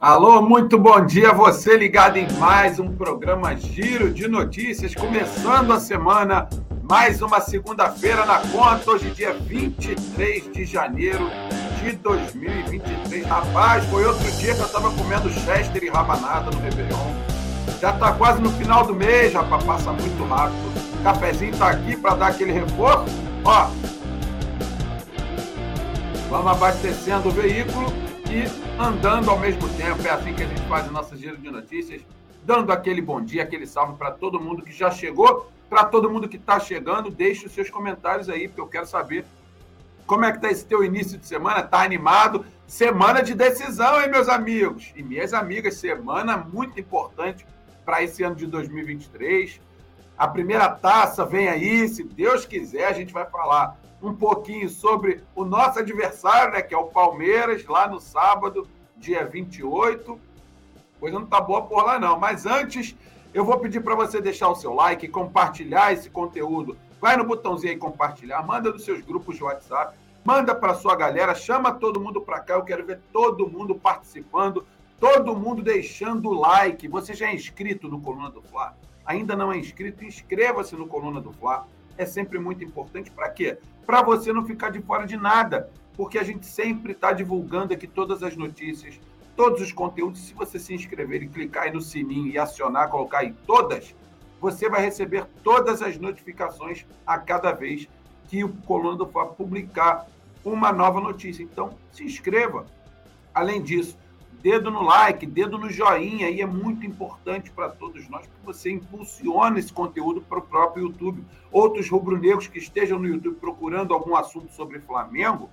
Alô, muito bom dia, você ligado em mais um programa Giro de Notícias, começando a semana, mais uma segunda-feira na conta, hoje dia 23 de janeiro de 2023. Rapaz, foi outro dia que eu tava comendo chester e rabanada no Réveillon. Já tá quase no final do mês, rapaz, passa muito rápido. O cafezinho tá aqui para dar aquele reforço. Ó, vamos abastecendo o veículo e andando ao mesmo tempo. É assim que a gente faz o nosso giro de notícias, dando aquele bom dia, aquele salve para todo mundo que já chegou, para todo mundo que está chegando. Deixe os seus comentários aí, porque eu quero saber como é que está esse teu início de semana. Está animado? Semana de decisão, hein, meus amigos? E minhas amigas, semana muito importante para esse ano de 2023. A primeira taça vem aí, se Deus quiser, a gente vai falar um pouquinho sobre o nosso adversário, né, que é o Palmeiras, lá no sábado, dia 28. Coisa não tá boa por lá não, mas antes eu vou pedir para você deixar o seu like, compartilhar esse conteúdo. Vai no botãozinho aí compartilhar, manda nos seus grupos de WhatsApp, manda para sua galera, chama todo mundo para cá, eu quero ver todo mundo participando, todo mundo deixando o like. Você já é inscrito no Coluna do Fla? Ainda não é inscrito? Inscreva-se no Coluna do Fla. É sempre muito importante para quê? para você não ficar de fora de nada, porque a gente sempre está divulgando aqui todas as notícias, todos os conteúdos. Se você se inscrever e clicar aí no sininho e acionar, colocar aí todas, você vai receber todas as notificações a cada vez que o Coluna do publicar uma nova notícia. Então, se inscreva. Além disso, dedo no like, dedo no joinha, e é muito importante para todos nós, que você impulsione esse conteúdo para o próprio YouTube. Outros rubro-negros que estejam no YouTube procurando algum assunto sobre Flamengo,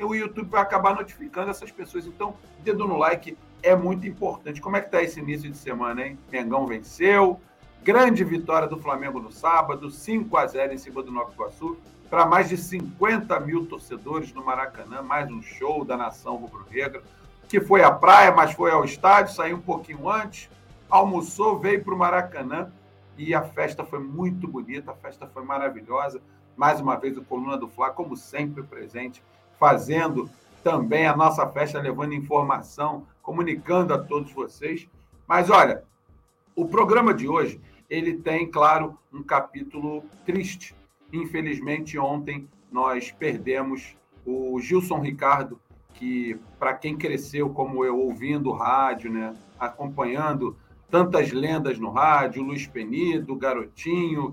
o YouTube vai acabar notificando essas pessoas. Então, dedo no like é muito importante. Como é que está esse início de semana, hein? Mengão venceu, grande vitória do Flamengo no sábado, 5 a 0 em cima do Nova Iguaçu, para mais de 50 mil torcedores no Maracanã, mais um show da nação rubro-negra que foi à praia, mas foi ao estádio, saiu um pouquinho antes, almoçou, veio para o Maracanã e a festa foi muito bonita, a festa foi maravilhosa. Mais uma vez, o Coluna do Fla, como sempre, presente, fazendo também a nossa festa, levando informação, comunicando a todos vocês. Mas olha, o programa de hoje ele tem, claro, um capítulo triste. Infelizmente, ontem nós perdemos o Gilson Ricardo, que para quem cresceu como eu ouvindo rádio, né, acompanhando tantas lendas no rádio, Luiz Penido, Garotinho,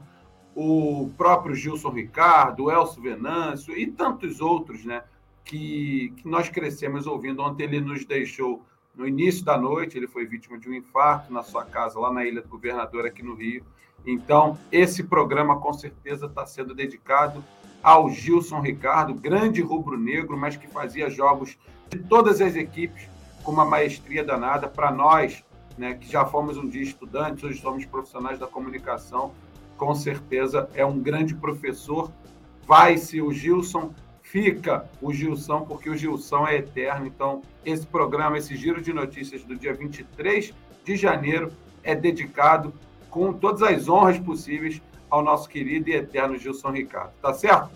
o próprio Gilson Ricardo, Elcio Venâncio e tantos outros, né, que, que nós crescemos ouvindo. Ontem ele nos deixou no início da noite, ele foi vítima de um infarto na sua casa, lá na Ilha do Governador, aqui no Rio. Então, esse programa com certeza está sendo dedicado ao Gilson Ricardo, grande rubro-negro, mas que fazia jogos de todas as equipes com uma maestria danada. Para nós, né, que já fomos um dia estudantes, hoje somos profissionais da comunicação, com certeza é um grande professor. Vai-se o Gilson, fica o Gilson, porque o Gilson é eterno. Então, esse programa, esse giro de notícias do dia 23 de janeiro, é dedicado com todas as honras possíveis ao nosso querido e eterno Gilson Ricardo. Tá certo?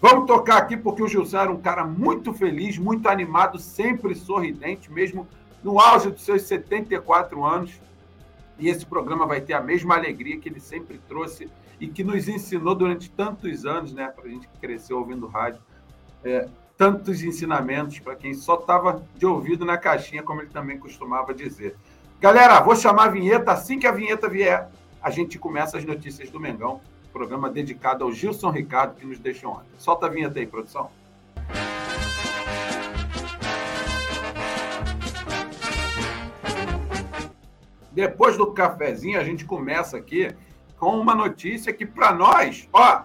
Vamos tocar aqui porque o Gilson era um cara muito feliz, muito animado, sempre sorridente, mesmo no auge dos seus 74 anos. E esse programa vai ter a mesma alegria que ele sempre trouxe e que nos ensinou durante tantos anos, né? Para a gente que cresceu ouvindo rádio. É, tantos ensinamentos para quem só estava de ouvido na caixinha, como ele também costumava dizer. Galera, vou chamar a vinheta. Assim que a vinheta vier, a gente começa as notícias do Mengão, programa dedicado ao Gilson Ricardo, que nos deixou ontem. Solta a vinheta aí, produção. Depois do cafezinho, a gente começa aqui com uma notícia que, para nós, ó,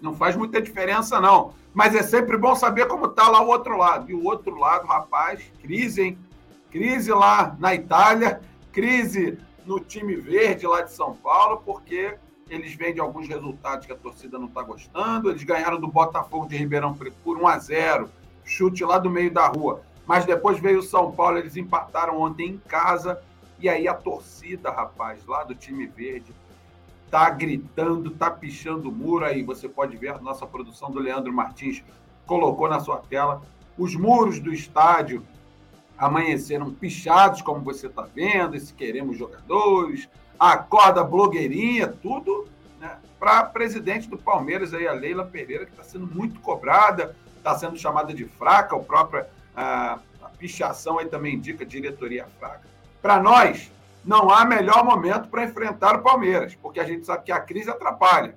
não faz muita diferença, não. Mas é sempre bom saber como está lá o outro lado. E o outro lado, rapaz, crise, hein? Crise lá na Itália, crise no time verde lá de São Paulo, porque eles vêm de alguns resultados que a torcida não está gostando. Eles ganharam do Botafogo de Ribeirão por 1 a 0 chute lá do meio da rua. Mas depois veio o São Paulo, eles empataram ontem em casa. E aí a torcida, rapaz, lá do time verde, tá gritando, tá pichando o muro. Aí você pode ver a nossa produção do Leandro Martins colocou na sua tela os muros do estádio amanheceram pichados, como você está vendo, esse queremos jogadores, acorda blogueirinha, tudo né, para presidente do Palmeiras, aí, a Leila Pereira, que está sendo muito cobrada, está sendo chamada de fraca, o próprio a, a pichação aí também indica diretoria fraca. Para nós, não há melhor momento para enfrentar o Palmeiras, porque a gente sabe que a crise atrapalha.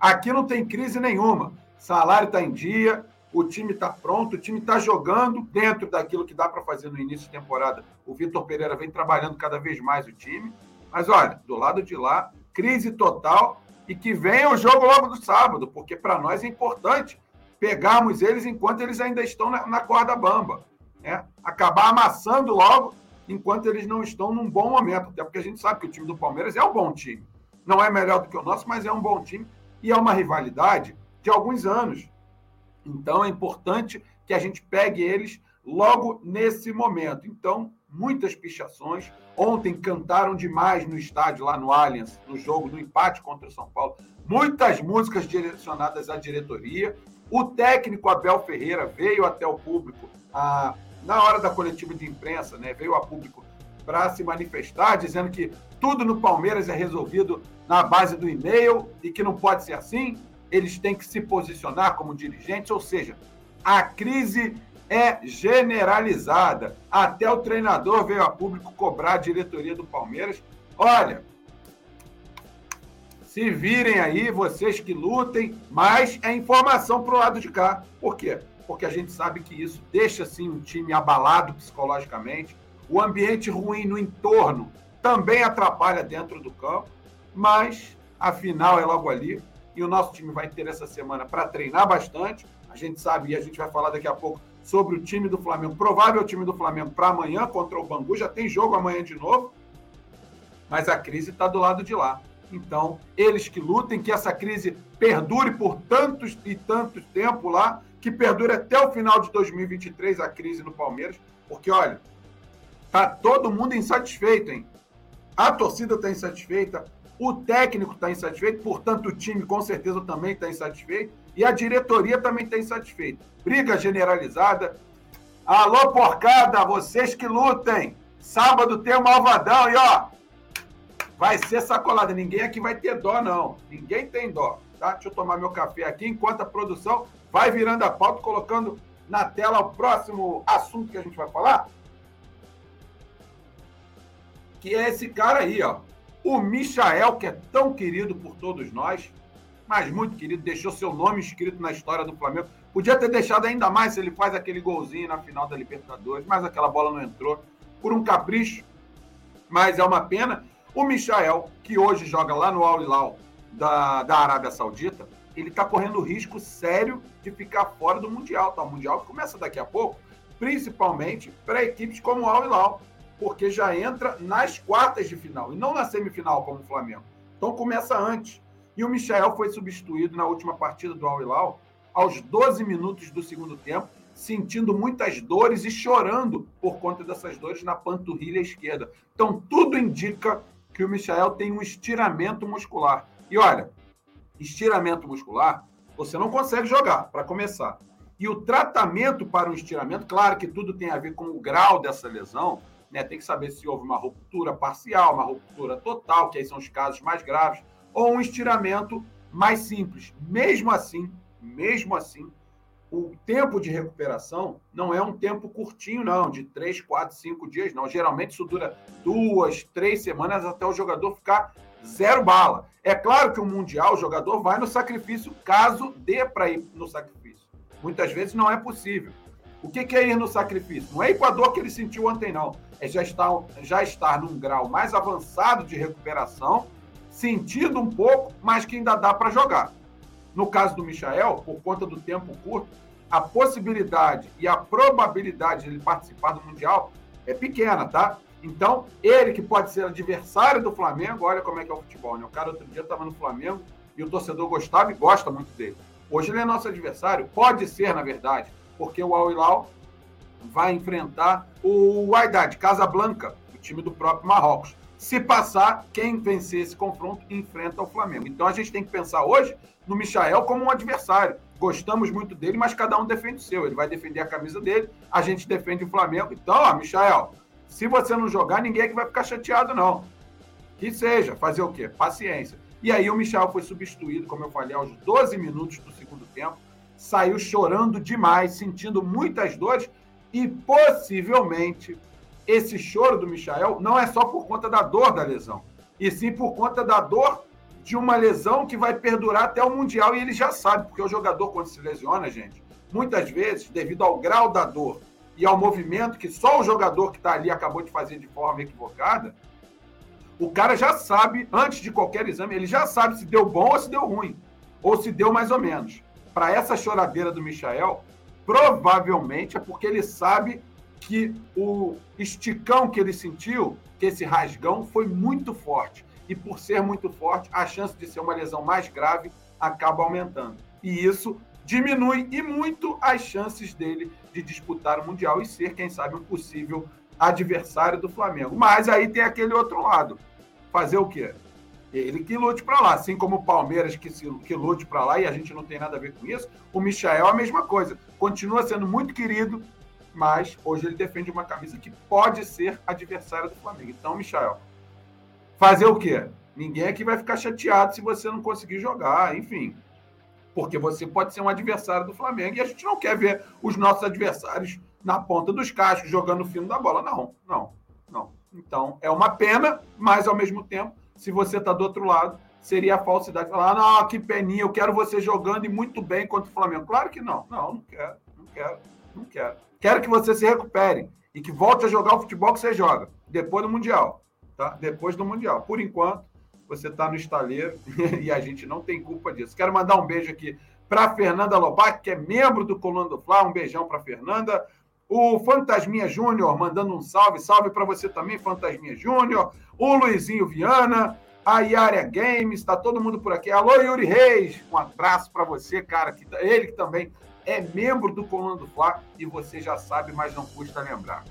Aqui não tem crise nenhuma. Salário está em dia, o time está pronto, o time está jogando dentro daquilo que dá para fazer no início de temporada. O Vitor Pereira vem trabalhando cada vez mais o time. Mas olha, do lado de lá, crise total e que venha o jogo logo do sábado, porque para nós é importante pegarmos eles enquanto eles ainda estão na, na corda bamba. Né? Acabar amassando logo enquanto eles não estão num bom momento. Até porque a gente sabe que o time do Palmeiras é um bom time. Não é melhor do que o nosso, mas é um bom time e é uma rivalidade de alguns anos. Então é importante que a gente pegue eles logo nesse momento. Então, muitas pichações. Ontem cantaram demais no estádio, lá no Allianz, no jogo, no empate contra o São Paulo. Muitas músicas direcionadas à diretoria. O técnico Abel Ferreira veio até o público a, na hora da coletiva de imprensa, né? Veio a público para se manifestar, dizendo que tudo no Palmeiras é resolvido na base do e-mail e que não pode ser assim eles têm que se posicionar como dirigentes, ou seja, a crise é generalizada. Até o treinador veio a público cobrar a diretoria do Palmeiras. Olha, se virem aí, vocês que lutem, mas é informação para o lado de cá. Por quê? Porque a gente sabe que isso deixa assim um time abalado psicologicamente. O ambiente ruim no entorno também atrapalha dentro do campo, mas a final é logo ali e o nosso time vai ter essa semana para treinar bastante. A gente sabe, e a gente vai falar daqui a pouco sobre o time do Flamengo, provável time do Flamengo para amanhã contra o Bangu, já tem jogo amanhã de novo, mas a crise está do lado de lá. Então, eles que lutem, que essa crise perdure por tantos e tantos tempo lá, que perdure até o final de 2023 a crise no Palmeiras, porque olha, tá todo mundo insatisfeito, hein? A torcida está insatisfeita, o técnico está insatisfeito, portanto, o time com certeza também está insatisfeito. E a diretoria também está insatisfeita. Briga generalizada. Alô, porcada, vocês que lutem. Sábado tem o Malvadão e ó, vai ser sacolada. Ninguém aqui vai ter dó, não. Ninguém tem dó. Tá? Deixa eu tomar meu café aqui enquanto a produção vai virando a pauta, colocando na tela o próximo assunto que a gente vai falar. Que é esse cara aí, ó. O Michael, que é tão querido por todos nós, mas muito querido, deixou seu nome escrito na história do Flamengo. Podia ter deixado ainda mais se ele faz aquele golzinho na final da Libertadores, mas aquela bola não entrou por um capricho. Mas é uma pena. O Michael, que hoje joga lá no Al Hilal da, da Arábia Saudita, ele está correndo risco sério de ficar fora do Mundial. Tá? O Mundial começa daqui a pouco, principalmente para equipes como o Al Hilal porque já entra nas quartas de final e não na semifinal como o Flamengo. Então começa antes. E o Michel foi substituído na última partida do Al Hilal aos 12 minutos do segundo tempo, sentindo muitas dores e chorando por conta dessas dores na panturrilha esquerda. Então tudo indica que o Michel tem um estiramento muscular. E olha, estiramento muscular, você não consegue jogar, para começar. E o tratamento para o estiramento, claro que tudo tem a ver com o grau dessa lesão, né? Tem que saber se houve uma ruptura parcial, uma ruptura total, que aí são os casos mais graves, ou um estiramento mais simples. Mesmo assim, mesmo assim, o tempo de recuperação não é um tempo curtinho, não, de três, quatro, cinco dias, não. Geralmente isso dura duas, três semanas até o jogador ficar zero bala. É claro que o Mundial, o jogador vai no sacrifício caso dê para ir no sacrifício. Muitas vezes não é possível. O que, é ir no sacrifício? Não é ir com a dor que ele sentiu ontem, não. Já estar, já estar num grau mais avançado de recuperação, sentindo um pouco, mas que ainda dá para jogar. No caso do Michael, por conta do tempo curto, a possibilidade e a probabilidade de ele participar do Mundial é pequena, tá? Então, ele que pode ser adversário do Flamengo, olha como é que é o futebol, né? O cara outro dia estava no Flamengo e o torcedor gostava e gosta muito dele. Hoje ele é nosso adversário, pode ser, na verdade, porque o Al Hilal vai enfrentar o Wydad, Casablanca, o time do próprio Marrocos. Se passar, quem vencer esse confronto enfrenta o Flamengo. Então a gente tem que pensar hoje no Michael como um adversário. gostamos muito dele, mas cada um defende o seu. Ele vai defender a camisa dele, a gente defende o Flamengo. Então, ó, Michael, se você não jogar, ninguém é que vai ficar chateado, não. Que seja, fazer o quê? Paciência. E aí o Michel foi substituído, como eu falei, aos 12 minutos do segundo tempo. Saiu chorando demais, sentindo muitas dores e possivelmente esse choro do Michel não é só por conta da dor da lesão, e sim por conta da dor de uma lesão que vai perdurar até o Mundial. E ele já sabe, porque o jogador, quando se lesiona, gente, muitas vezes, devido ao grau da dor e ao movimento que só o jogador que está ali acabou de fazer de forma equivocada, o cara já sabe, antes de qualquer exame, ele já sabe se deu bom ou se deu ruim, ou se deu mais ou menos. Para essa choradeira do Michael, provavelmente é porque ele sabe que o esticão que ele sentiu, que esse rasgão, foi muito forte. E por ser muito forte, a chance de ser uma lesão mais grave acaba aumentando. E isso diminui e muito as chances dele de disputar o Mundial e ser, quem sabe, um possível adversário do Flamengo. Mas aí tem aquele outro lado. Fazer o quê? Ele que lute para lá, assim como o Palmeiras que, se, que lute para lá e a gente não tem nada a ver com isso. O Michael é a mesma coisa. Continua sendo muito querido, mas hoje ele defende uma camisa que pode ser adversária do Flamengo. Então, Michael, fazer o quê? Ninguém aqui vai ficar chateado se você não conseguir jogar, enfim. Porque você pode ser um adversário do Flamengo e a gente não quer ver os nossos adversários na ponta dos cascos, jogando o fino da bola. Não, não, não. Então, é uma pena, mas ao mesmo tempo, se você está do outro lado, seria a falsidade falar: ah, não, que peninha, eu quero você jogando e muito bem contra o Flamengo. Claro que não. Não, não quero, não quero, não quero. Quero que você se recupere e que volte a jogar o futebol que você joga, depois do Mundial. Tá? Depois do Mundial. Por enquanto, você está no estaleiro e a gente não tem culpa disso. Quero mandar um beijo aqui para Fernanda Lobac, que é membro do Coluna do Fla. Um beijão para Fernanda. O Fantasminha Júnior mandando um salve, salve para você também, Fantasminha Júnior. O Luizinho Viana, a Yária Games, está todo mundo por aqui. Alô, Yuri Reis, um abraço para você, cara. Que, tá, ele que também é membro do Coluna do Fla e você já sabe, mas não custa lembrar.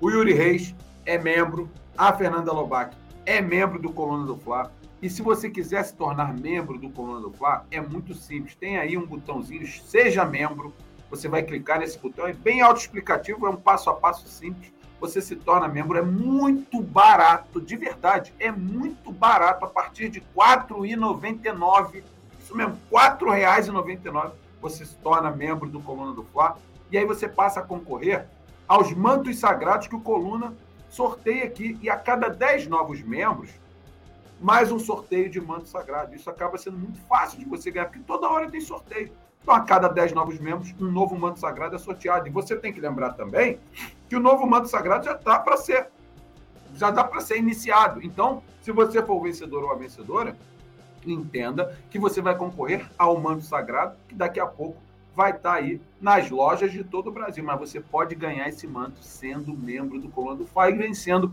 O Yuri Reis é membro, a Fernanda Lobac é membro do Coluna do Fla. E se você quiser se tornar membro do Coluna do Fla, é muito simples. Tem aí um botãozinho, seja membro você vai clicar nesse botão, é bem autoexplicativo, é um passo a passo simples. Você se torna membro, é muito barato, de verdade, é muito barato, a partir de R$ 4,99. Isso mesmo, R$ 4,99 você se torna membro do Coluna do Fla. E aí você passa a concorrer aos mantos sagrados que o Coluna sorteia aqui. E a cada 10 novos membros, mais um sorteio de manto sagrado. Isso acaba sendo muito fácil de você ganhar, porque toda hora tem sorteio. Então, a cada 10 novos membros, um novo manto sagrado é sorteado. E você tem que lembrar também que o novo manto sagrado já está para ser, já dá para ser iniciado. Então, se você for o vencedor ou a vencedora, entenda que você vai concorrer ao manto sagrado, que daqui a pouco vai estar tá aí nas lojas de todo o Brasil. Mas você pode ganhar esse manto sendo membro do Coluna do Fire, vencendo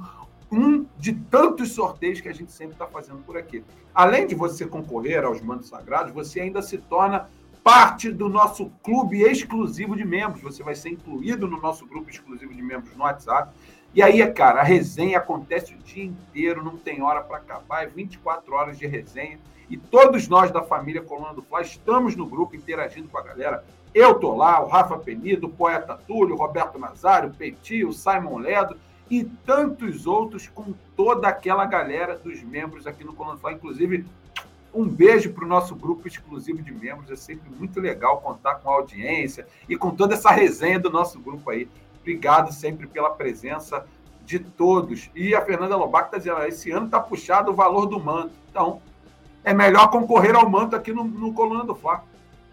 um de tantos sorteios que a gente sempre está fazendo por aqui. Além de você concorrer aos mantos sagrados, você ainda se torna parte do nosso clube exclusivo de membros. Você vai ser incluído no nosso grupo exclusivo de membros no WhatsApp. E aí, cara, a resenha acontece o dia inteiro, não tem hora para acabar, é 24 horas de resenha. E todos nós da família Coluna do Fla estamos no grupo interagindo com a galera. Eu tô lá, o Rafa Penido, o Poeta Túlio, o Roberto Nazário, o Petit, o Simon Ledo e tantos outros com toda aquela galera dos membros aqui no Coluna do Fla, inclusive um beijo para o nosso grupo exclusivo de membros. É sempre muito legal contar com a audiência e com toda essa resenha do nosso grupo aí. Obrigado sempre pela presença de todos. E a Fernanda Lobac está dizendo: esse ano está puxado o valor do manto. Então, é melhor concorrer ao manto aqui no, no Coluna do Fla.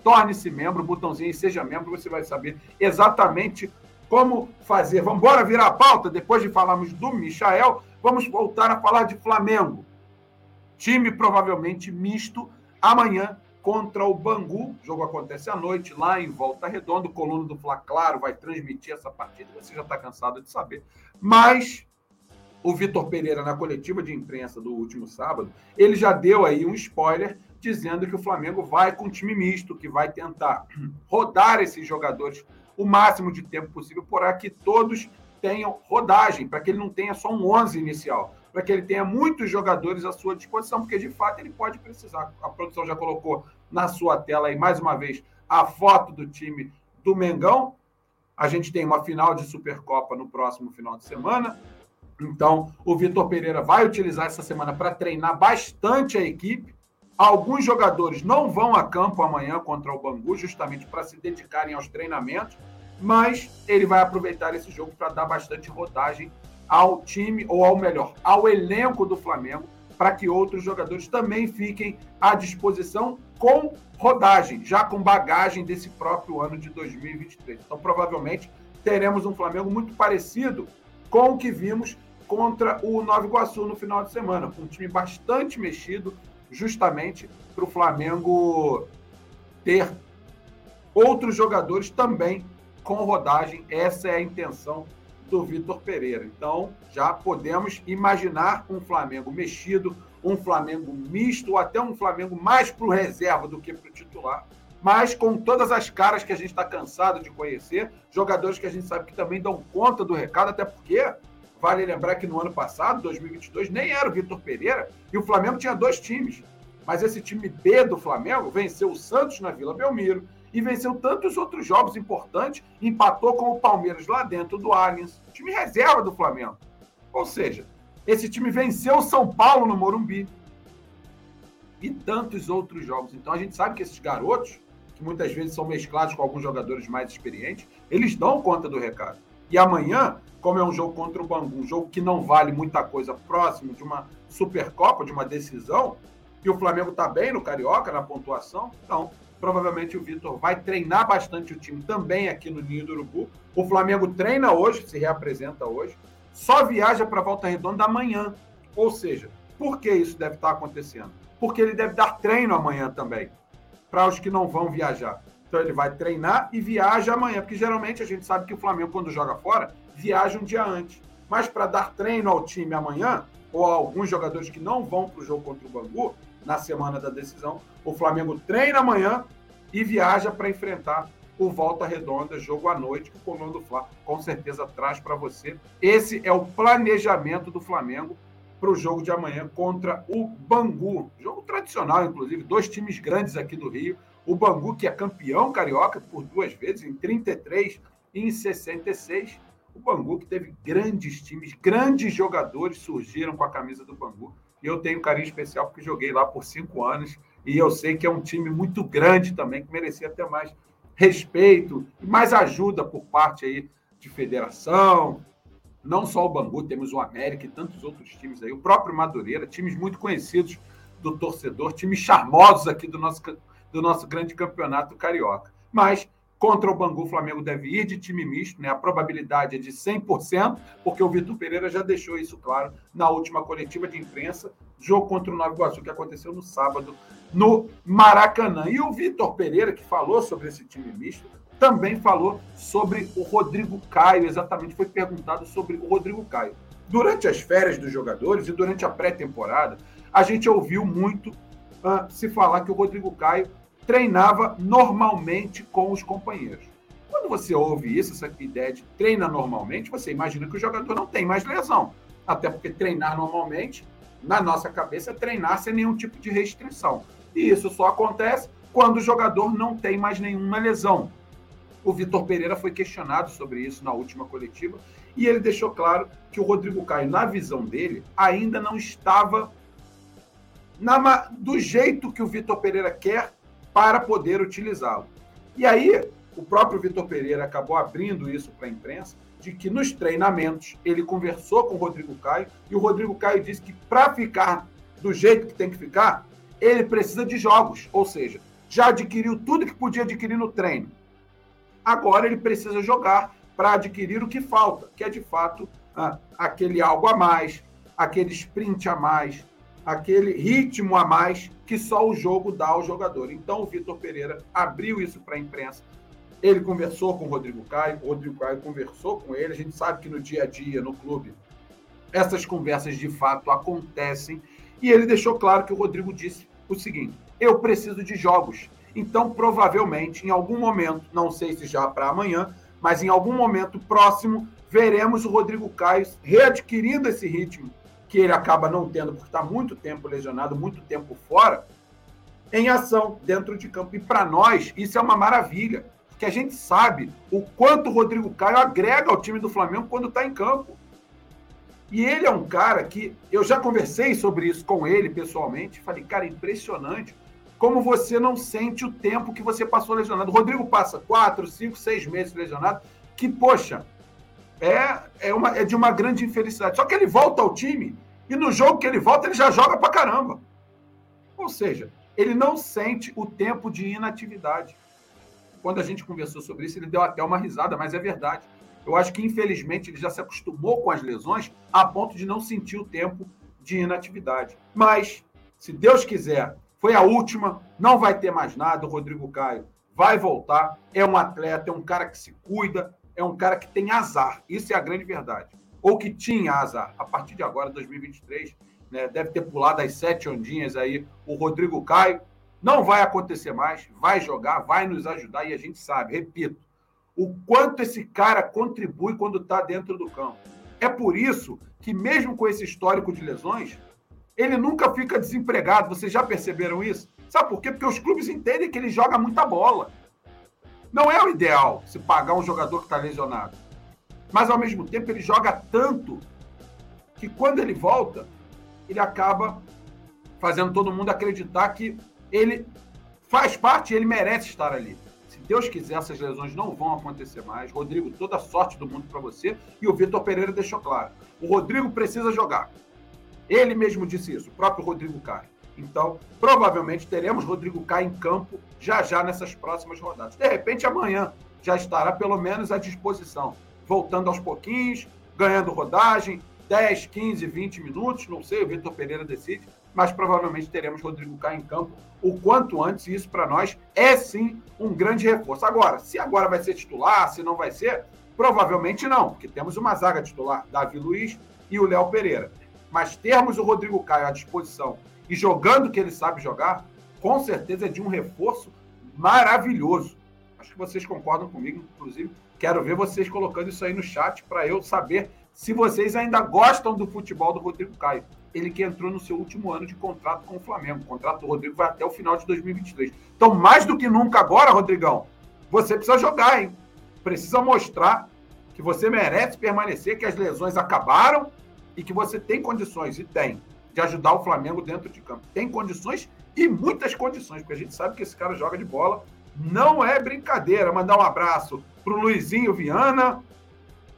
Torne-se membro, botãozinho e seja membro, você vai saber exatamente como fazer. Vamos embora virar a pauta? Depois de falarmos do Michael, vamos voltar a falar de Flamengo. Time provavelmente misto amanhã contra o Bangu. O jogo acontece à noite lá em Volta Redonda. O Coluna do Fla Claro vai transmitir essa partida. Você já está cansado de saber. Mas o Vitor Pereira, na coletiva de imprensa do último sábado, ele já deu aí um spoiler dizendo que o Flamengo vai com um time misto, que vai tentar rodar esses jogadores o máximo de tempo possível, para que todos tenham rodagem, para que ele não tenha só um 11 inicial para que ele tenha muitos jogadores à sua disposição, porque de fato ele pode precisar. A produção já colocou na sua tela aí mais uma vez a foto do time do Mengão. A gente tem uma final de Supercopa no próximo final de semana. Então, o Vitor Pereira vai utilizar essa semana para treinar bastante a equipe. Alguns jogadores não vão a campo amanhã contra o Bangu, justamente para se dedicarem aos treinamentos, mas ele vai aproveitar esse jogo para dar bastante rodagem ao time, ou ao melhor, ao elenco do Flamengo, para que outros jogadores também fiquem à disposição com rodagem, já com bagagem desse próprio ano de 2023. Então, provavelmente, teremos um Flamengo muito parecido com o que vimos contra o Nova Iguaçu no final de semana, com um time bastante mexido, justamente para o Flamengo ter outros jogadores também com rodagem. Essa é a intenção do Vitor Pereira. Então, já podemos imaginar um Flamengo mexido, um Flamengo misto, ou até um Flamengo mais para o reserva do que para o titular, mas com todas as caras que a gente está cansado de conhecer, jogadores que a gente sabe que também dão conta do recado, até porque Vale lembrar que no ano passado, 2022, nem era o Vitor Pereira e o Flamengo tinha dois times. Mas esse time B do Flamengo venceu o Santos na Vila Belmiro e venceu tantos outros jogos importantes, empatou com o Palmeiras lá dentro do Allianz, time reserva do Flamengo. Ou seja, esse time venceu o São Paulo no Morumbi e tantos outros jogos. Então a gente sabe que esses garotos, que muitas vezes são mesclados com alguns jogadores mais experientes, eles dão conta do recado. E amanhã, como é um jogo contra o Bangu, um jogo que não vale muita coisa próximo de uma Supercopa, de uma decisão, e o Flamengo está bem no Carioca, na pontuação, então provavelmente o Vitor vai treinar bastante o time também aqui no Ninho do Urubu. O Flamengo treina hoje, se reapresenta hoje, só viaja para Volta Redonda amanhã. Ou seja, por que isso deve estar acontecendo? Porque ele deve dar treino amanhã também, para os que não vão viajar. Então ele vai treinar e viaja amanhã, porque geralmente a gente sabe que o Flamengo, quando joga fora, viaja um dia antes. Mas para dar treino ao time amanhã, ou a alguns jogadores que não vão para o jogo contra o Bangu, na semana da decisão, o Flamengo treina amanhã e viaja para enfrentar o Volta Redonda, jogo à noite, que o Comando Fla com certeza traz para você. Esse é o planejamento do Flamengo para o jogo de amanhã contra o Bangu. Jogo tradicional, inclusive, dois times grandes aqui do Rio. O Bangu, que é campeão carioca por duas vezes, em 33 e em 66. O Bangu, que teve grandes times, grandes jogadores surgiram com a camisa do Bangu. E eu tenho um carinho especial porque joguei lá por cinco anos. E eu sei que é um time muito grande também, que merecia até mais respeito e mais ajuda por parte aí de federação. Não só o Bangu, temos o América e tantos outros times aí. O próprio Madureira, times muito conhecidos do torcedor, times charmosos aqui do nosso do nosso grande campeonato carioca. Mas contra o Bangu, o Flamengo deve ir de time misto, né? A probabilidade é de 100%, porque o Vitor Pereira já deixou isso claro na última coletiva de imprensa, jogo contra o Nova Iguaçu que aconteceu no sábado no Maracanã. E o Vitor Pereira, que falou sobre esse time misto, também falou sobre o Rodrigo Caio, exatamente foi perguntado sobre o Rodrigo Caio. Durante as férias dos jogadores e durante a pré-temporada, a gente ouviu muito uh, se falar que o Rodrigo Caio treinava normalmente com os companheiros. Quando você ouve isso, essa ideia de treina normalmente, você imagina que o jogador não tem mais lesão. Até porque treinar normalmente, na nossa cabeça, é treinar sem nenhum tipo de restrição. E isso só acontece quando o jogador não tem mais nenhuma lesão. O Vitor Pereira foi questionado sobre isso na última coletiva e ele deixou claro que o Rodrigo Caio, na visão dele, ainda não estava na, do jeito que o Vitor Pereira quer para poder utilizá-lo. E aí, o próprio Vitor Pereira acabou abrindo isso para a imprensa, de que nos treinamentos ele conversou com o Rodrigo Caio e o Rodrigo Caio disse que para ficar do jeito que tem que ficar, ele precisa de jogos, ou seja, já adquiriu tudo que podia adquirir no treino. Agora ele precisa jogar para adquirir o que falta, que é de fato ah, aquele algo a mais, aquele sprint a mais, aquele ritmo a mais que só o jogo dá ao jogador. Então o Vitor Pereira abriu isso para a imprensa. Ele conversou com o Rodrigo Caio, o Rodrigo Caio conversou com ele. A gente sabe que no dia a dia, no clube, essas conversas de fato acontecem. E ele deixou claro que o Rodrigo disse o seguinte: eu preciso de jogos. Então, provavelmente, em algum momento, não sei se já para amanhã, mas em algum momento próximo, veremos o Rodrigo Caio readquirindo esse ritmo que ele acaba não tendo porque está muito tempo lesionado, muito tempo fora, em ação dentro de campo. E para nós, isso é uma maravilha, porque a gente sabe o quanto o Rodrigo Caio agrega ao time do Flamengo quando está em campo. E ele é um cara que eu já conversei sobre isso com ele pessoalmente. Falei, cara, impressionante como você não sente o tempo que você passou lesionado. O Rodrigo passa quatro, cinco, seis meses lesionado, que, poxa, é, é, uma, é de uma grande infelicidade. Só que ele volta ao time e no jogo que ele volta, ele já joga pra caramba. Ou seja, ele não sente o tempo de inatividade. Quando a gente conversou sobre isso, ele deu até uma risada, mas é verdade. Eu acho que, infelizmente, ele já se acostumou com as lesões a ponto de não sentir o tempo de inatividade. Mas, se Deus quiser, foi a última, não vai ter mais nada. O Rodrigo Caio vai voltar. É um atleta, é um cara que se cuida, é um cara que tem azar. Isso é a grande verdade. Ou que tinha azar. A partir de agora, 2023, né, deve ter pulado as sete ondinhas aí o Rodrigo Caio. Não vai acontecer mais, vai jogar, vai nos ajudar e a gente sabe, repito, o quanto esse cara contribui quando está dentro do campo. É por isso que, mesmo com esse histórico de lesões, ele nunca fica desempregado. Vocês já perceberam isso? Sabe por quê? Porque os clubes entendem que ele joga muita bola. Não é o ideal se pagar um jogador que está lesionado. Mas, ao mesmo tempo, ele joga tanto que, quando ele volta, ele acaba fazendo todo mundo acreditar que ele faz parte, ele merece estar ali. Deus quiser, essas lesões não vão acontecer mais. Rodrigo, toda sorte do mundo para você. E o Vitor Pereira deixou claro. O Rodrigo precisa jogar. Ele mesmo disse isso, o próprio Rodrigo Caio. Então, provavelmente teremos Rodrigo Caio em campo já já nessas próximas rodadas. De repente, amanhã já estará pelo menos à disposição, voltando aos pouquinhos, ganhando rodagem, 10, 15, 20 minutos, não sei, o Vitor Pereira decide, mas provavelmente teremos Rodrigo Caio em campo o quanto antes, e isso para nós é sim um grande reforço. Agora, se agora vai ser titular, se não vai ser, provavelmente não, porque temos uma zaga titular, Davi Luiz e o Léo Pereira. Mas termos o Rodrigo Caio à disposição e jogando o que ele sabe jogar, com certeza é de um reforço maravilhoso. Acho que vocês concordam comigo, inclusive. Quero ver vocês colocando isso aí no chat para eu saber se vocês ainda gostam do futebol do Rodrigo Caio ele que entrou no seu último ano de contrato com o Flamengo. O contrato do Rodrigo vai até o final de 2023. Então, mais do que nunca agora, Rodrigão, você precisa jogar, hein? Precisa mostrar que você merece permanecer, que as lesões acabaram e que você tem condições, e tem, ajudar o Flamengo dentro de campo. Tem condições e muitas condições, porque a gente sabe que esse cara joga de bola. Não é brincadeira. Mandar um abraço para o Luizinho Viana,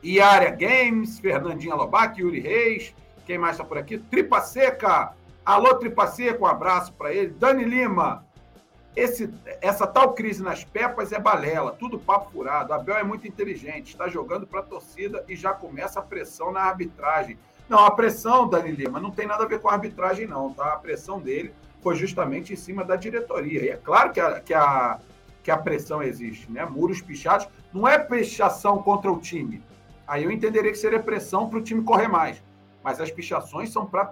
Iária Games, Fernandinha Lobac, Yuri Reis, quem mais está por aqui? Tripa Seca. Alô, Tripa Seca, um abraço para ele. Dani Lima. Esse, essa tal crise nas pepas é balela, tudo papo furado. Abel é muito inteligente, está jogando para a torcida e já começa a pressão na arbitragem. Não, a pressão, Dani Lima, não tem nada a ver com a arbitragem, não, tá? A pressão dele foi justamente em cima da diretoria. E é claro que a, que a, que a pressão existe, né? Muros pichados. Não é pichação contra o time. Aí eu entenderia que seria pressão para o time correr mais mas as pichações são para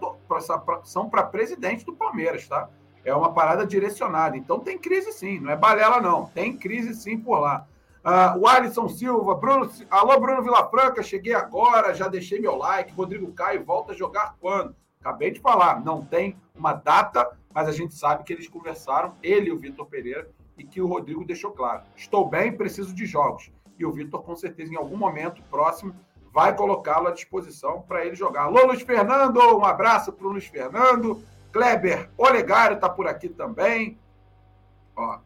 são presidente do Palmeiras, tá? É uma parada direcionada. Então tem crise sim, não é balela não. Tem crise sim por lá. Uh, o Alisson Silva, Bruno, alô Bruno Vilafranca, cheguei agora, já deixei meu like. Rodrigo Caio volta a jogar quando? Acabei de falar, não tem uma data, mas a gente sabe que eles conversaram, ele e o Vitor Pereira, e que o Rodrigo deixou claro. Estou bem, preciso de jogos. E o Vitor, com certeza, em algum momento próximo, vai colocá-lo à disposição para ele jogar. Alô, Luiz Fernando, um abraço para o Luiz Fernando. Kleber Olegário está por aqui também. Ó.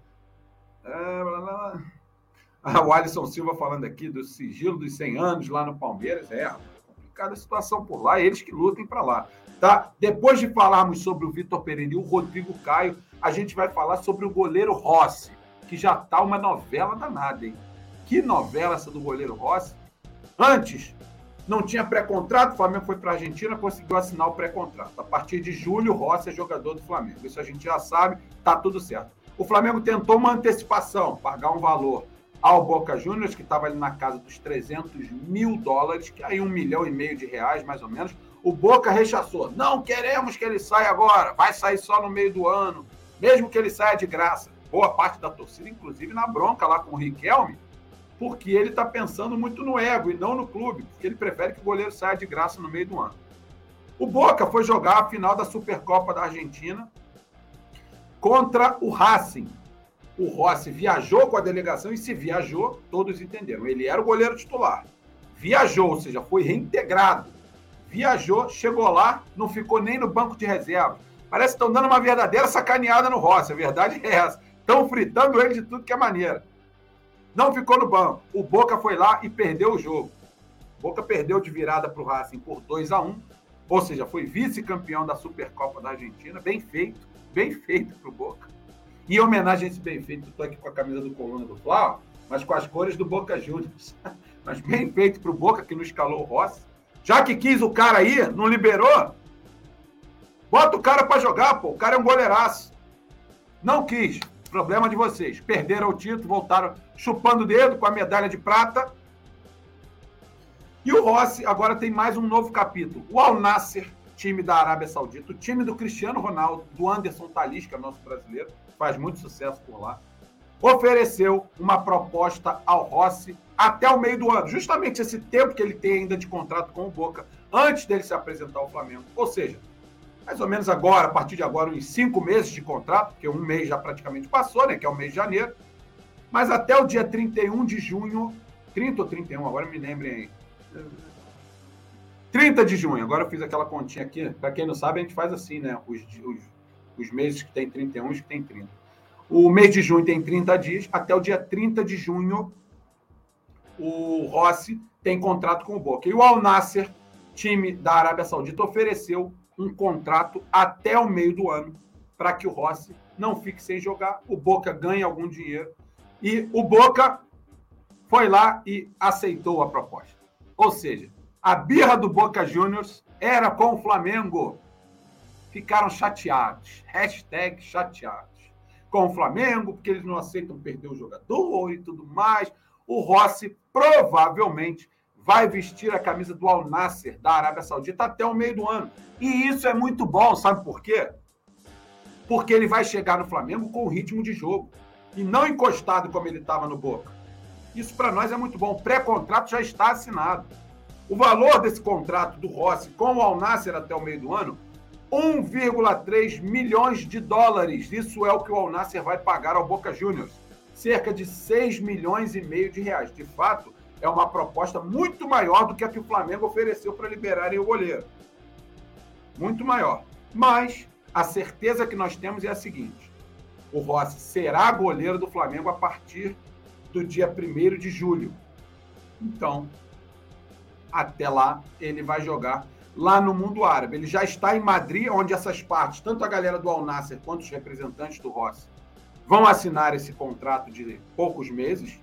O Alisson Silva falando aqui do sigilo dos 100 anos lá no Palmeiras. É, complicada a situação por lá, eles que lutem para lá. Tá? Depois de falarmos sobre o Vitor Pereira e o Rodrigo Caio, a gente vai falar sobre o goleiro Rossi, que já tá uma novela danada, hein? Que novela essa do goleiro Rossi? Antes, não tinha pré-contrato, o Flamengo foi para a Argentina, conseguiu assinar o pré-contrato. A partir de julho, Rossi é jogador do Flamengo. Isso a gente já sabe, tá tudo certo. O Flamengo tentou uma antecipação, pagar um valor ao Boca Juniors, que estava ali na casa dos 300 mil dólares, que aí um milhão e meio de reais, mais ou menos. O Boca rechaçou. Não queremos que ele saia agora, vai sair só no meio do ano, mesmo que ele saia de graça. Boa parte da torcida, inclusive na bronca lá com o Riquelme, porque ele está pensando muito no ego e não no clube, porque ele prefere que o goleiro saia de graça no meio do ano. O Boca foi jogar a final da Supercopa da Argentina contra o Racing. O Rossi viajou com a delegação e se viajou, todos entenderam. Ele era o goleiro titular. Viajou, ou seja, foi reintegrado. Viajou, chegou lá, não ficou nem no banco de reserva. Parece que estão dando uma verdadeira sacaneada no Rossi. A verdade é essa. Estão fritando ele de tudo que é maneira. Não ficou no banco. O Boca foi lá e perdeu o jogo. O Boca perdeu de virada para o Racing por 2 a 1 ou seja, foi vice-campeão da Supercopa da Argentina. Bem feito, bem feito para o Boca. E em homenagem a esse bem feito, estou aqui com a camisa do Coluna do Flau, mas com as cores do Boca Juniors. mas bem feito para o Boca, que não escalou o Rossi. Já que quis o cara aí, não liberou, bota o cara para jogar, pô. O cara é um goleiraço. Não quis. Problema de vocês. Perderam o título, voltaram chupando o dedo com a medalha de prata e o Rossi agora tem mais um novo capítulo. O Al Nasser, time da Arábia Saudita, o time do Cristiano Ronaldo, do Anderson Talisca, nosso brasileiro, faz muito sucesso por lá, ofereceu uma proposta ao Rossi até o meio do ano. Justamente esse tempo que ele tem ainda de contrato com o Boca, antes dele se apresentar ao Flamengo. Ou seja, mais ou menos agora, a partir de agora, uns cinco meses de contrato, porque um mês já praticamente passou, né? Que é o mês de janeiro. Mas até o dia 31 de junho, 30 ou 31, agora me lembrem aí 30 de junho, agora eu fiz aquela continha aqui. Para quem não sabe, a gente faz assim, né? Os, os, os meses que tem 31 e que tem 30. O mês de junho tem 30 dias, até o dia 30 de junho, o Rossi tem contrato com o Boca. E o Al Nasser, time da Arábia Saudita, ofereceu um contrato até o meio do ano para que o Rossi não fique sem jogar, o Boca ganhe algum dinheiro. E o Boca foi lá e aceitou a proposta. Ou seja, a birra do Boca Juniors era com o Flamengo. Ficaram chateados. Hashtag chateados. Com o Flamengo, porque eles não aceitam perder o jogador e tudo mais. O Rossi provavelmente vai vestir a camisa do Al Nasser da Arábia Saudita até o meio do ano. E isso é muito bom, sabe por quê? Porque ele vai chegar no Flamengo com o ritmo de jogo e não encostado como ele estava no Boca. Isso para nós é muito bom. O pré-contrato já está assinado. O valor desse contrato do Rossi com o Al Nasser até o meio do ano, 1,3 milhões de dólares. Isso é o que o Al Nasser vai pagar ao Boca Juniors. Cerca de 6 milhões e meio de reais. De fato, é uma proposta muito maior do que a que o Flamengo ofereceu para liberarem o goleiro. Muito maior. Mas a certeza que nós temos é a seguinte: o Rossi será goleiro do Flamengo a partir do dia 1 de julho. Então, até lá, ele vai jogar lá no mundo árabe. Ele já está em Madrid, onde essas partes, tanto a galera do Al Nasser quanto os representantes do Rossi, vão assinar esse contrato de poucos meses.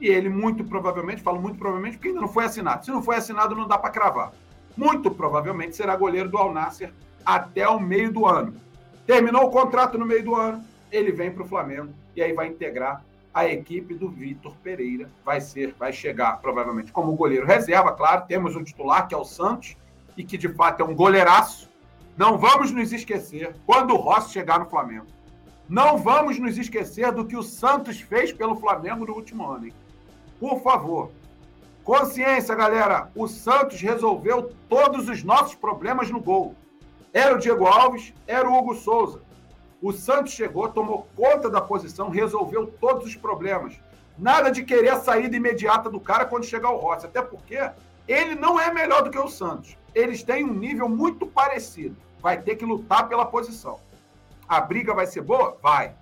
E ele, muito provavelmente, falo muito provavelmente, porque ainda não foi assinado. Se não foi assinado, não dá para cravar. Muito provavelmente será goleiro do Al Nasser até o meio do ano. Terminou o contrato no meio do ano, ele vem para o Flamengo e aí vai integrar a equipe do Vitor Pereira vai ser, vai chegar provavelmente como goleiro reserva, claro, temos um titular que é o Santos e que de fato é um goleiraço. Não vamos nos esquecer quando o Rossi chegar no Flamengo. Não vamos nos esquecer do que o Santos fez pelo Flamengo no último ano, hein? Por favor. Consciência, galera. O Santos resolveu todos os nossos problemas no gol. Era o Diego Alves, era o Hugo Souza. O Santos chegou, tomou conta da posição, resolveu todos os problemas. Nada de querer a saída imediata do cara quando chegar o Rossi, até porque ele não é melhor do que o Santos. Eles têm um nível muito parecido. Vai ter que lutar pela posição. A briga vai ser boa? Vai.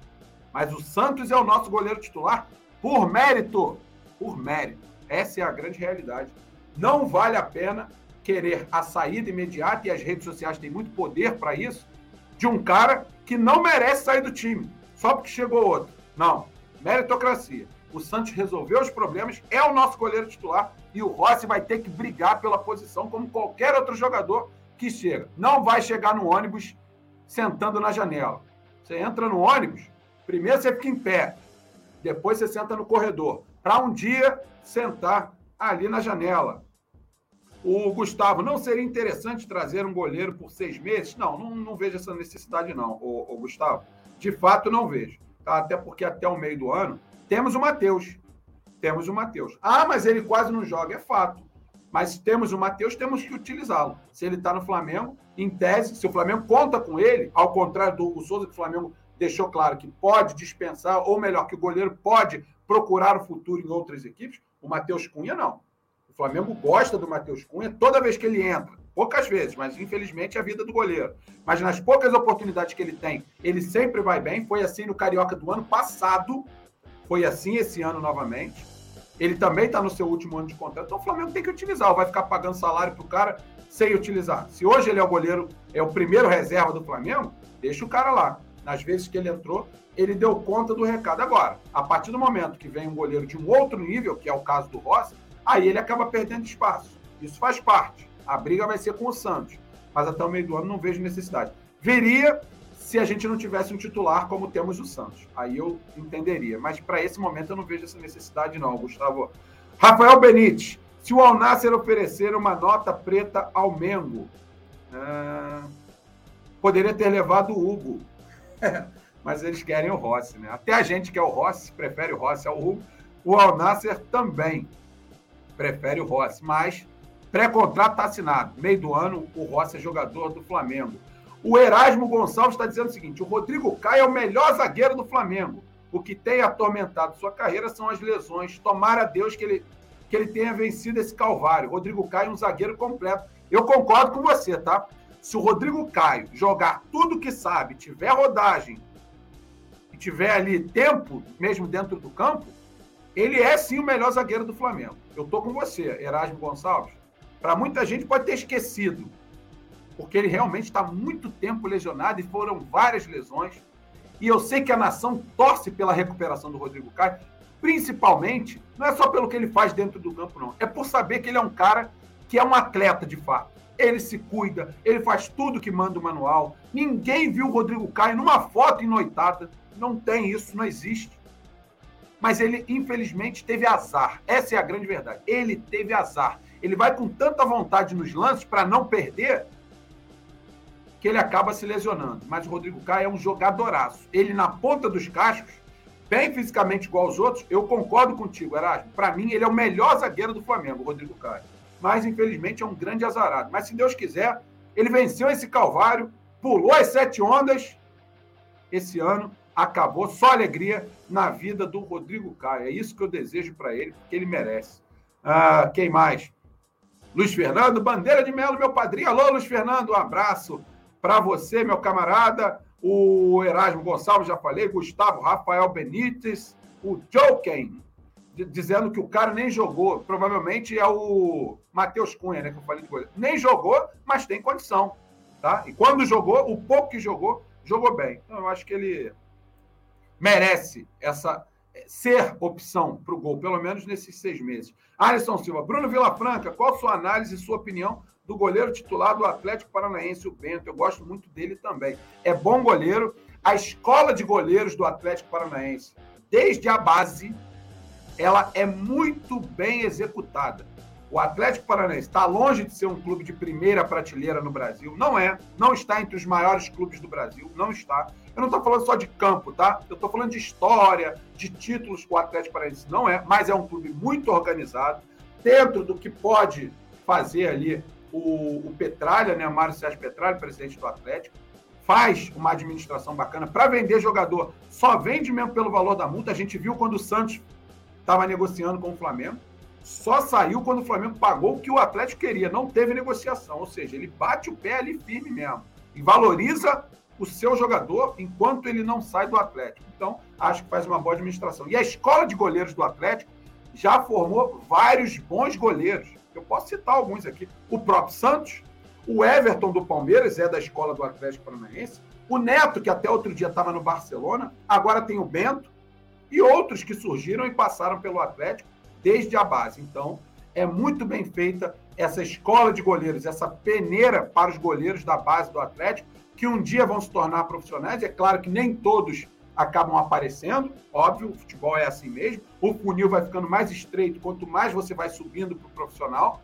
Mas o Santos é o nosso goleiro titular por mérito. Por mérito. Essa é a grande realidade. Não vale a pena querer a saída imediata, e as redes sociais têm muito poder para isso, de um cara que não merece sair do time, só porque chegou outro. Não. Meritocracia. O Santos resolveu os problemas, é o nosso goleiro titular e o Rossi vai ter que brigar pela posição como qualquer outro jogador que chega. Não vai chegar no ônibus sentando na janela. Você entra no ônibus, primeiro você fica em pé, depois você senta no corredor, para um dia sentar ali na janela. O Gustavo, não seria interessante trazer um goleiro por seis meses? Não, não, não vejo essa necessidade, não, o, Gustavo. De fato, não vejo. Tá? Até porque até o meio do ano temos o Matheus. Temos o Matheus. Ah, mas ele quase não joga, é fato. Mas temos o Matheus, temos que utilizá-lo. Se ele está no Flamengo, em tese, se o Flamengo conta com ele, ao contrário do Hugo Souza, que o Flamengo deixou claro que pode dispensar, ou melhor, que o goleiro pode procurar o futuro em outras equipes. O Matheus Cunha, não. Flamengo gosta do Matheus Cunha toda vez que ele entra. Poucas vezes, mas infelizmente é a vida do goleiro. Mas nas poucas oportunidades que ele tem, ele sempre vai bem. Foi assim no Carioca do ano passado, foi assim esse ano novamente. Ele também está no seu último ano de contrato. Então o Flamengo tem que utilizar. Vai ficar pagando salário para o cara sem utilizar. Se hoje ele é o goleiro, é o primeiro reserva do Flamengo, deixa o cara lá. Nas vezes que ele entrou, ele deu conta do recado. Agora, a partir do momento que vem um goleiro de um outro nível, que é o caso do Rossi, aí ele acaba perdendo espaço. Isso faz parte. A briga vai ser com o Santos. Mas até o meio do ano não vejo necessidade. Veria se a gente não tivesse um titular como temos o Santos. Aí eu entenderia. Mas para esse momento eu não vejo essa necessidade, não, Gustavo. Rafael Benítez. Se o Alnasser oferecer uma nota preta ao Mengo, ah, poderia ter levado o Hugo. Mas eles querem o Rossi, né? Até a gente que é o Rossi, prefere o Rossi ao Hugo. O Alnasser também prefere o Rossi. Mas pré-contrato está assinado. Meio do ano, o Rossi é jogador do Flamengo. O Erasmo Gonçalves está dizendo o seguinte: o Rodrigo Caio é o melhor zagueiro do Flamengo. O que tem atormentado sua carreira são as lesões. Tomara a Deus que ele que ele tenha vencido esse calvário. Rodrigo Caio, um zagueiro completo. Eu concordo com você, tá? Se o Rodrigo Caio jogar tudo que sabe, tiver rodagem e tiver ali tempo, mesmo dentro do campo, ele é sim o melhor zagueiro do Flamengo. Eu tô com você, Erasmo Gonçalves. Para muita gente pode ter esquecido, porque ele realmente está muito tempo lesionado e foram várias lesões. E eu sei que a nação torce pela recuperação do Rodrigo Caio, principalmente, não é só pelo que ele faz dentro do campo, não. É por saber que ele é um cara que é um atleta de fato. Ele se cuida, ele faz tudo que manda o manual. Ninguém viu o Rodrigo Caio numa foto noitada. Não tem isso, não existe. Mas ele, infelizmente, teve azar. Essa é a grande verdade. Ele teve azar. Ele vai com tanta vontade nos lances para não perder que ele acaba se lesionando. Mas o Rodrigo Caio é um jogadoraço. Ele, na ponta dos cascos, bem fisicamente igual aos outros, eu concordo contigo, Erasmo. Para mim, ele é o melhor zagueiro do Flamengo, o Rodrigo Caio. Mas, infelizmente, é um grande azarado. Mas, se Deus quiser, ele venceu esse calvário, pulou as sete ondas. Esse ano acabou só alegria na vida do Rodrigo Caio. É isso que eu desejo para ele, porque ele merece. Ah, quem mais? Luiz Fernando, Bandeira de Melo, meu padrinho. Alô, Luiz Fernando, um abraço para você, meu camarada o Erasmo Gonçalves, já falei, Gustavo Rafael Benítez, o Joken, dizendo que o cara nem jogou. Provavelmente é o Matheus Cunha, né? Que eu falei de goleiro. Nem jogou, mas tem condição. Tá? E quando jogou, o pouco que jogou, jogou bem. Então, eu acho que ele merece essa ser opção para o gol, pelo menos nesses seis meses. Alisson Silva, Bruno Vilafranca, qual sua análise e sua opinião do goleiro titular do Atlético Paranaense, o Bento. Eu gosto muito dele também. É bom goleiro. A escola de goleiros do Atlético Paranaense, desde a base, ela é muito bem executada. O Atlético Paranaense está longe de ser um clube de primeira prateleira no Brasil. Não é. Não está entre os maiores clubes do Brasil. Não está. Eu não estou falando só de campo, tá? Eu estou falando de história, de títulos. O Atlético Paranaense não é, mas é um clube muito organizado, dentro do que pode fazer ali o, o Petralha, né, Mário Sérgio Petralha, presidente do Atlético, faz uma administração bacana para vender jogador. Só vende mesmo pelo valor da multa. A gente viu quando o Santos estava negociando com o Flamengo. Só saiu quando o Flamengo pagou o que o Atlético queria. Não teve negociação. Ou seja, ele bate o pé ali firme mesmo. E valoriza o seu jogador enquanto ele não sai do Atlético. Então, acho que faz uma boa administração. E a escola de goleiros do Atlético já formou vários bons goleiros. Eu posso citar alguns aqui. O próprio Santos, o Everton do Palmeiras, é da escola do Atlético Paranaense, o Neto, que até outro dia estava no Barcelona, agora tem o Bento, e outros que surgiram e passaram pelo Atlético desde a base. Então, é muito bem feita essa escola de goleiros, essa peneira para os goleiros da base do Atlético, que um dia vão se tornar profissionais. É claro que nem todos acabam aparecendo. Óbvio, o futebol é assim mesmo. O funil vai ficando mais estreito quanto mais você vai subindo para o profissional.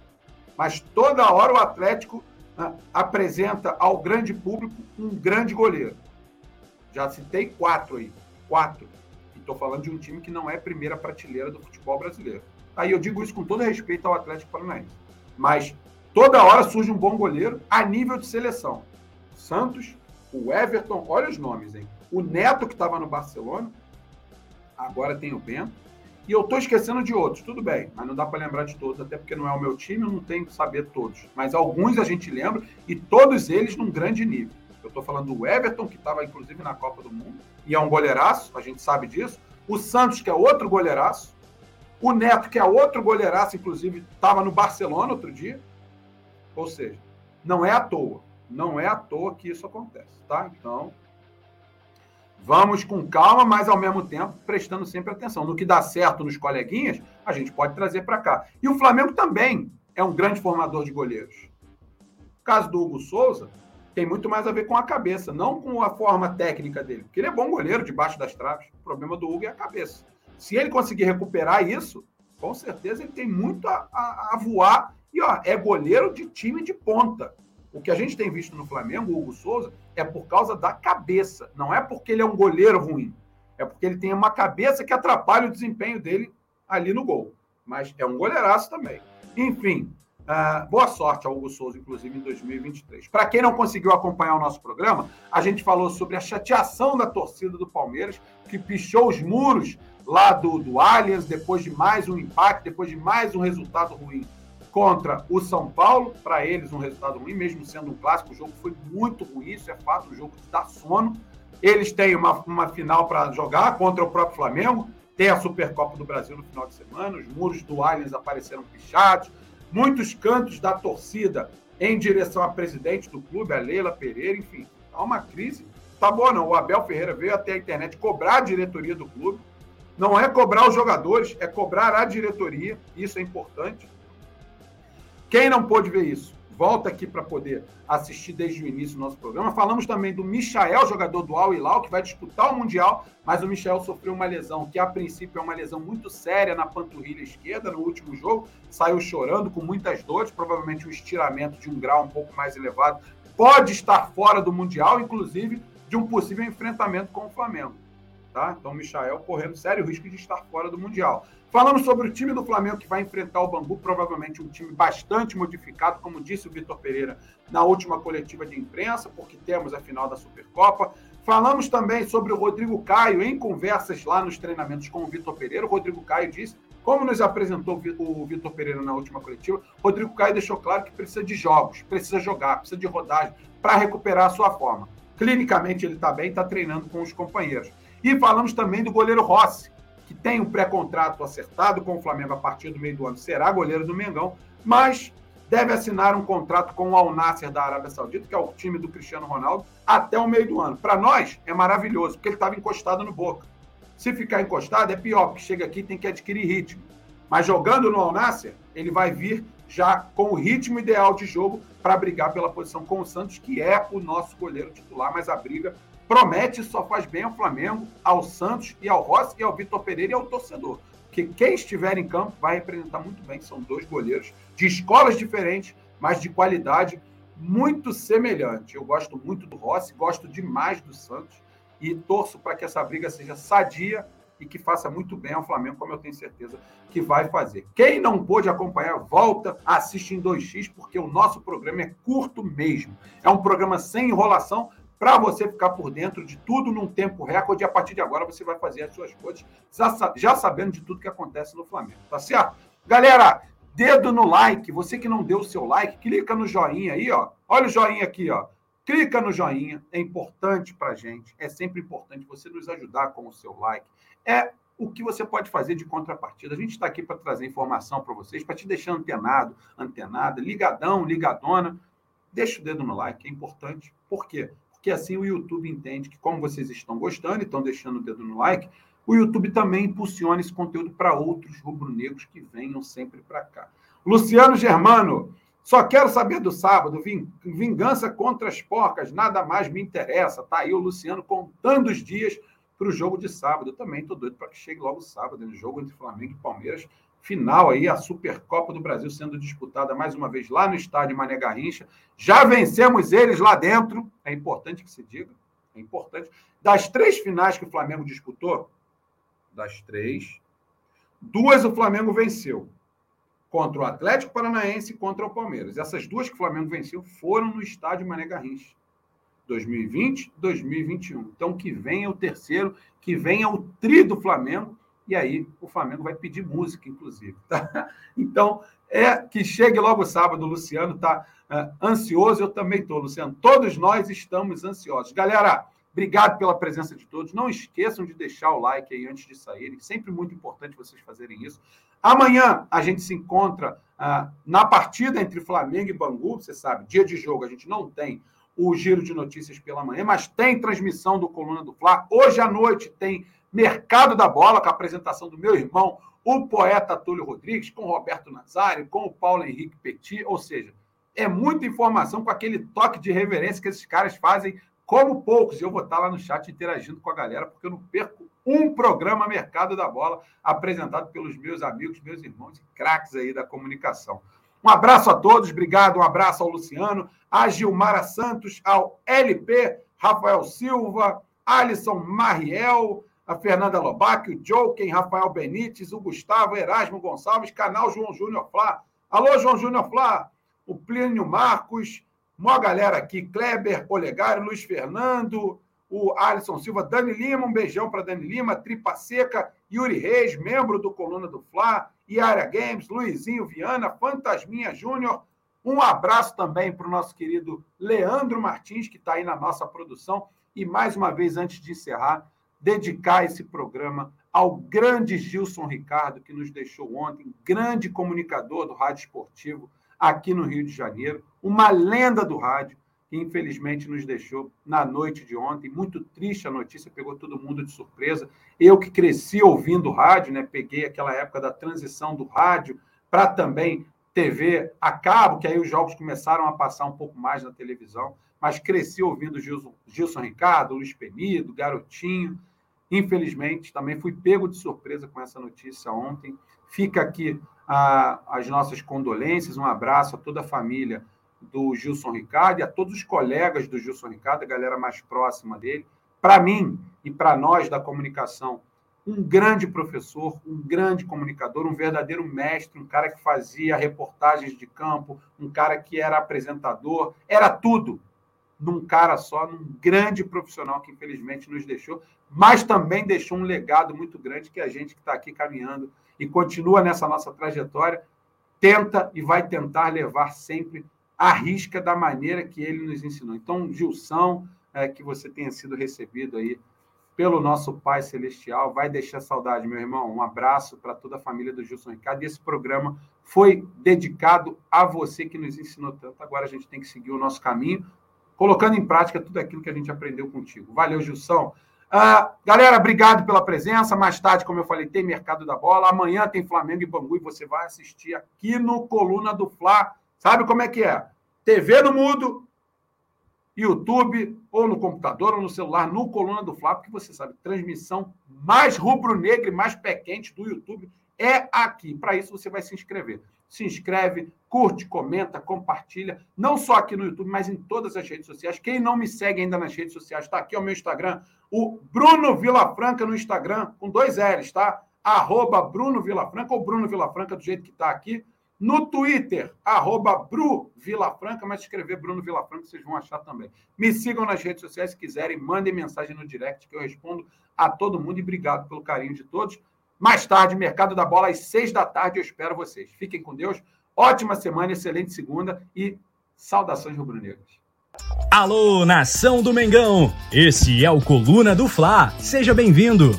Mas toda hora o Atlético né, apresenta ao grande público um grande goleiro. Já citei quatro aí. Quatro. Estou falando de um time que não é primeira prateleira do futebol brasileiro. Aí eu digo isso com todo respeito ao Atlético Paranaense. Mas toda hora surge um bom goleiro a nível de seleção. Santos, o Everton, olha os nomes, hein? o Neto, que estava no Barcelona, agora tem o Bento, e eu estou esquecendo de outros, tudo bem, mas não dá para lembrar de todos, até porque não é o meu time, eu não tenho que saber todos. Mas alguns a gente lembra, e todos eles num grande nível. Eu estou falando do Everton, que estava inclusive na Copa do Mundo, e é um goleiraço, a gente sabe disso. O Santos, que é outro goleiraço. O Neto, que é outro goleiraço, inclusive estava no Barcelona outro dia. Ou seja, não é à toa. Não é à toa que isso acontece, tá? Então, vamos com calma, mas ao mesmo tempo prestando sempre atenção. No que dá certo nos coleguinhas, a gente pode trazer para cá. E o Flamengo também é um grande formador de goleiros. O caso do Hugo Souza tem muito mais a ver com a cabeça, não com a forma técnica dele. Porque ele é bom goleiro debaixo das traves. O problema do Hugo é a cabeça. Se ele conseguir recuperar isso, com certeza ele tem muito a, a, a voar. E ó, é goleiro de time de ponta. O que a gente tem visto no Flamengo, o Hugo Souza, é por causa da cabeça. Não é porque ele é um goleiro ruim. É porque ele tem uma cabeça que atrapalha o desempenho dele ali no gol. Mas é um goleiraço também. Enfim, uh, boa sorte ao Hugo Souza, inclusive, em 2023. Para quem não conseguiu acompanhar o nosso programa, a gente falou sobre a chateação da torcida do Palmeiras, que pichou os muros lá do, do Allianz, depois de mais um impacto, depois de mais um resultado ruim contra o São Paulo, para eles um resultado ruim, mesmo sendo um clássico, o jogo foi muito ruim, isso é fato, o jogo dá sono. Eles têm uma, uma final para jogar contra o próprio Flamengo, tem a Supercopa do Brasil no final de semana, os muros do Allianz apareceram pichados, muitos cantos da torcida em direção à presidente do clube, a Leila Pereira, enfim, há uma crise. Tá bom, não. O Abel Ferreira veio até a internet cobrar a diretoria do clube. Não é cobrar os jogadores, é cobrar a diretoria. Isso é importante. Quem não pôde ver isso, volta aqui para poder assistir desde o início do nosso programa. Falamos também do Michael, jogador do Al Hilal, que vai disputar o Mundial, mas o Michael sofreu uma lesão, que a princípio é uma lesão muito séria na panturrilha esquerda no último jogo, saiu chorando com muitas dores, provavelmente um estiramento de um grau um pouco mais elevado. Pode estar fora do Mundial, inclusive de um possível enfrentamento com o Flamengo. Tá? Então, o Michael correndo sério risco de estar fora do Mundial. Falamos sobre o time do Flamengo que vai enfrentar o Bangu, provavelmente um time bastante modificado, como disse o Vitor Pereira na última coletiva de imprensa, porque temos a final da Supercopa. Falamos também sobre o Rodrigo Caio em conversas lá nos treinamentos com o Vitor Pereira. O Rodrigo Caio disse, como nos apresentou o Vitor Pereira na última coletiva, Rodrigo Caio deixou claro que precisa de jogos, precisa jogar, precisa de rodagem para recuperar a sua forma. Clinicamente ele está bem, está treinando com os companheiros. E falamos também do goleiro Rossi, que tem um pré-contrato acertado com o Flamengo a partir do meio do ano, será goleiro do Mengão, mas deve assinar um contrato com o Al Nasser da Arábia Saudita, que é o time do Cristiano Ronaldo, até o meio do ano. Para nós é maravilhoso, porque ele estava encostado no Boca. Se ficar encostado é pior, porque chega aqui tem que adquirir ritmo. Mas jogando no Al Nasser, ele vai vir já com o ritmo ideal de jogo para brigar pela posição com o Santos, que é o nosso goleiro titular, mas a briga promete só faz bem ao Flamengo, ao Santos e ao Rossi e ao Vitor Pereira e ao torcedor. Porque quem estiver em campo vai representar muito bem. São dois goleiros de escolas diferentes, mas de qualidade muito semelhante. Eu gosto muito do Rossi, gosto demais do Santos e torço para que essa briga seja sadia e que faça muito bem ao Flamengo, como eu tenho certeza que vai fazer. Quem não pôde acompanhar, volta, assiste em 2x, porque o nosso programa é curto mesmo. É um programa sem enrolação, para você ficar por dentro de tudo num tempo recorde. E a partir de agora você vai fazer as suas coisas já, já sabendo de tudo que acontece no Flamengo, tá certo? Galera, dedo no like. Você que não deu o seu like, clica no joinha aí, ó. Olha o joinha aqui, ó. Clica no joinha, é importante para gente. É sempre importante você nos ajudar com o seu like. É o que você pode fazer de contrapartida. A gente está aqui para trazer informação para vocês, para te deixar antenado, antenada, ligadão, ligadona. Deixa o dedo no like, é importante. Por quê? Que assim o YouTube entende que, como vocês estão gostando e estão deixando o dedo no like, o YouTube também impulsiona esse conteúdo para outros rubro-negros que venham sempre para cá. Luciano Germano, só quero saber do sábado, vingança contra as porcas, nada mais me interessa. Tá aí o Luciano contando os dias para o jogo de sábado. Eu também estou doido para que chegue logo sábado, no jogo entre Flamengo e Palmeiras final aí, a Supercopa do Brasil sendo disputada mais uma vez lá no estádio Mané Garrincha. Já vencemos eles lá dentro, é importante que se diga, é importante. Das três finais que o Flamengo disputou, das três, duas o Flamengo venceu. Contra o Atlético Paranaense e contra o Palmeiras. Essas duas que o Flamengo venceu foram no estádio Mané Garrincha. 2020, 2021. Então, que venha o terceiro, que venha o tri do Flamengo, e aí o Flamengo vai pedir música, inclusive. Tá? Então, é que chegue logo sábado, o Luciano está é, ansioso, eu também estou, Luciano. Todos nós estamos ansiosos. Galera, obrigado pela presença de todos. Não esqueçam de deixar o like aí antes de saírem, sempre muito importante vocês fazerem isso. Amanhã a gente se encontra uh, na partida entre Flamengo e Bangu, você sabe, dia de jogo, a gente não tem o giro de notícias pela manhã, mas tem transmissão do Coluna do Fla. Hoje à noite tem Mercado da Bola, com a apresentação do meu irmão, o poeta Túlio Rodrigues, com Roberto Nazário, com o Paulo Henrique Petit, ou seja, é muita informação com aquele toque de reverência que esses caras fazem como poucos. Eu vou estar lá no chat interagindo com a galera, porque eu não perco um programa Mercado da Bola apresentado pelos meus amigos, meus irmãos e craques aí da comunicação. Um abraço a todos, obrigado, um abraço ao Luciano, a Gilmara Santos, ao LP, Rafael Silva, Alisson Mariel, a Fernanda Lobac, o Joken, Rafael Benites, o Gustavo Erasmo Gonçalves, canal João Júnior Flá. Alô, João Júnior Flá, o Plínio Marcos, uma galera aqui, Kleber Olegário, Luiz Fernando, o Alisson Silva, Dani Lima, um beijão para Dani Lima, Tripa Seca, Yuri Reis, membro do Coluna do Fla, Iara Games, Luizinho Viana, Fantasminha Júnior. Um abraço também para o nosso querido Leandro Martins, que está aí na nossa produção. E mais uma vez, antes de encerrar, dedicar esse programa ao grande Gilson Ricardo, que nos deixou ontem, grande comunicador do rádio esportivo aqui no Rio de Janeiro, uma lenda do rádio, que infelizmente nos deixou na noite de ontem. Muito triste a notícia, pegou todo mundo de surpresa. Eu que cresci ouvindo rádio, né? peguei aquela época da transição do rádio para também TV a cabo, que aí os jogos começaram a passar um pouco mais na televisão, mas cresci ouvindo Gilson, Gilson Ricardo, Luiz Penido, Garotinho. Infelizmente, também fui pego de surpresa com essa notícia ontem. Fica aqui a, as nossas condolências, um abraço a toda a família do Gilson Ricardo e a todos os colegas do Gilson Ricardo, a galera mais próxima dele. Para mim e para nós da comunicação, um grande professor, um grande comunicador, um verdadeiro mestre, um cara que fazia reportagens de campo, um cara que era apresentador, era tudo num cara só, num grande profissional que infelizmente nos deixou, mas também deixou um legado muito grande que a gente que está aqui caminhando e continua nessa nossa trajetória, tenta e vai tentar levar sempre à risca da maneira que ele nos ensinou. Então, Gilson, é, que você tenha sido recebido aí pelo nosso Pai Celestial, vai deixar saudade, meu irmão. Um abraço para toda a família do Gilson Ricardo. E esse programa foi dedicado a você que nos ensinou tanto. Agora a gente tem que seguir o nosso caminho, colocando em prática tudo aquilo que a gente aprendeu contigo. Valeu, Gilson. Uh, galera, obrigado pela presença. Mais tarde, como eu falei, tem Mercado da Bola. Amanhã tem Flamengo e Bangu e você vai assistir aqui no Coluna do Fla. Sabe como é que é? TV no mudo, YouTube, ou no computador, ou no celular, no Coluna do Fla, porque você sabe, transmissão mais rubro-negra e mais pé quente do YouTube é aqui. Para isso, você vai se inscrever se inscreve, curte, comenta, compartilha, não só aqui no YouTube, mas em todas as redes sociais. Quem não me segue ainda nas redes sociais, está aqui o meu Instagram, o Bruno Vilafranca no Instagram, com dois L's, tá? Arroba Bruno Vilafranca ou Bruno Vilafranca, do jeito que está aqui. No Twitter, arroba Bru Vilafranca, mas escrever Bruno Vilafranca vocês vão achar também. Me sigam nas redes sociais se quiserem, mandem mensagem no direct que eu respondo a todo mundo e obrigado pelo carinho de todos. Mais tarde, Mercado da Bola, às seis da tarde, eu espero vocês. Fiquem com Deus. Ótima semana, excelente segunda e saudações rubro-negras. Alô, nação do Mengão! Esse é o Coluna do Fla. Seja bem-vindo!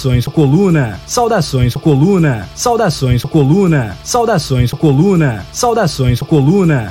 Saudações coluna, saudações coluna, saudações coluna, saudações coluna, saudações coluna.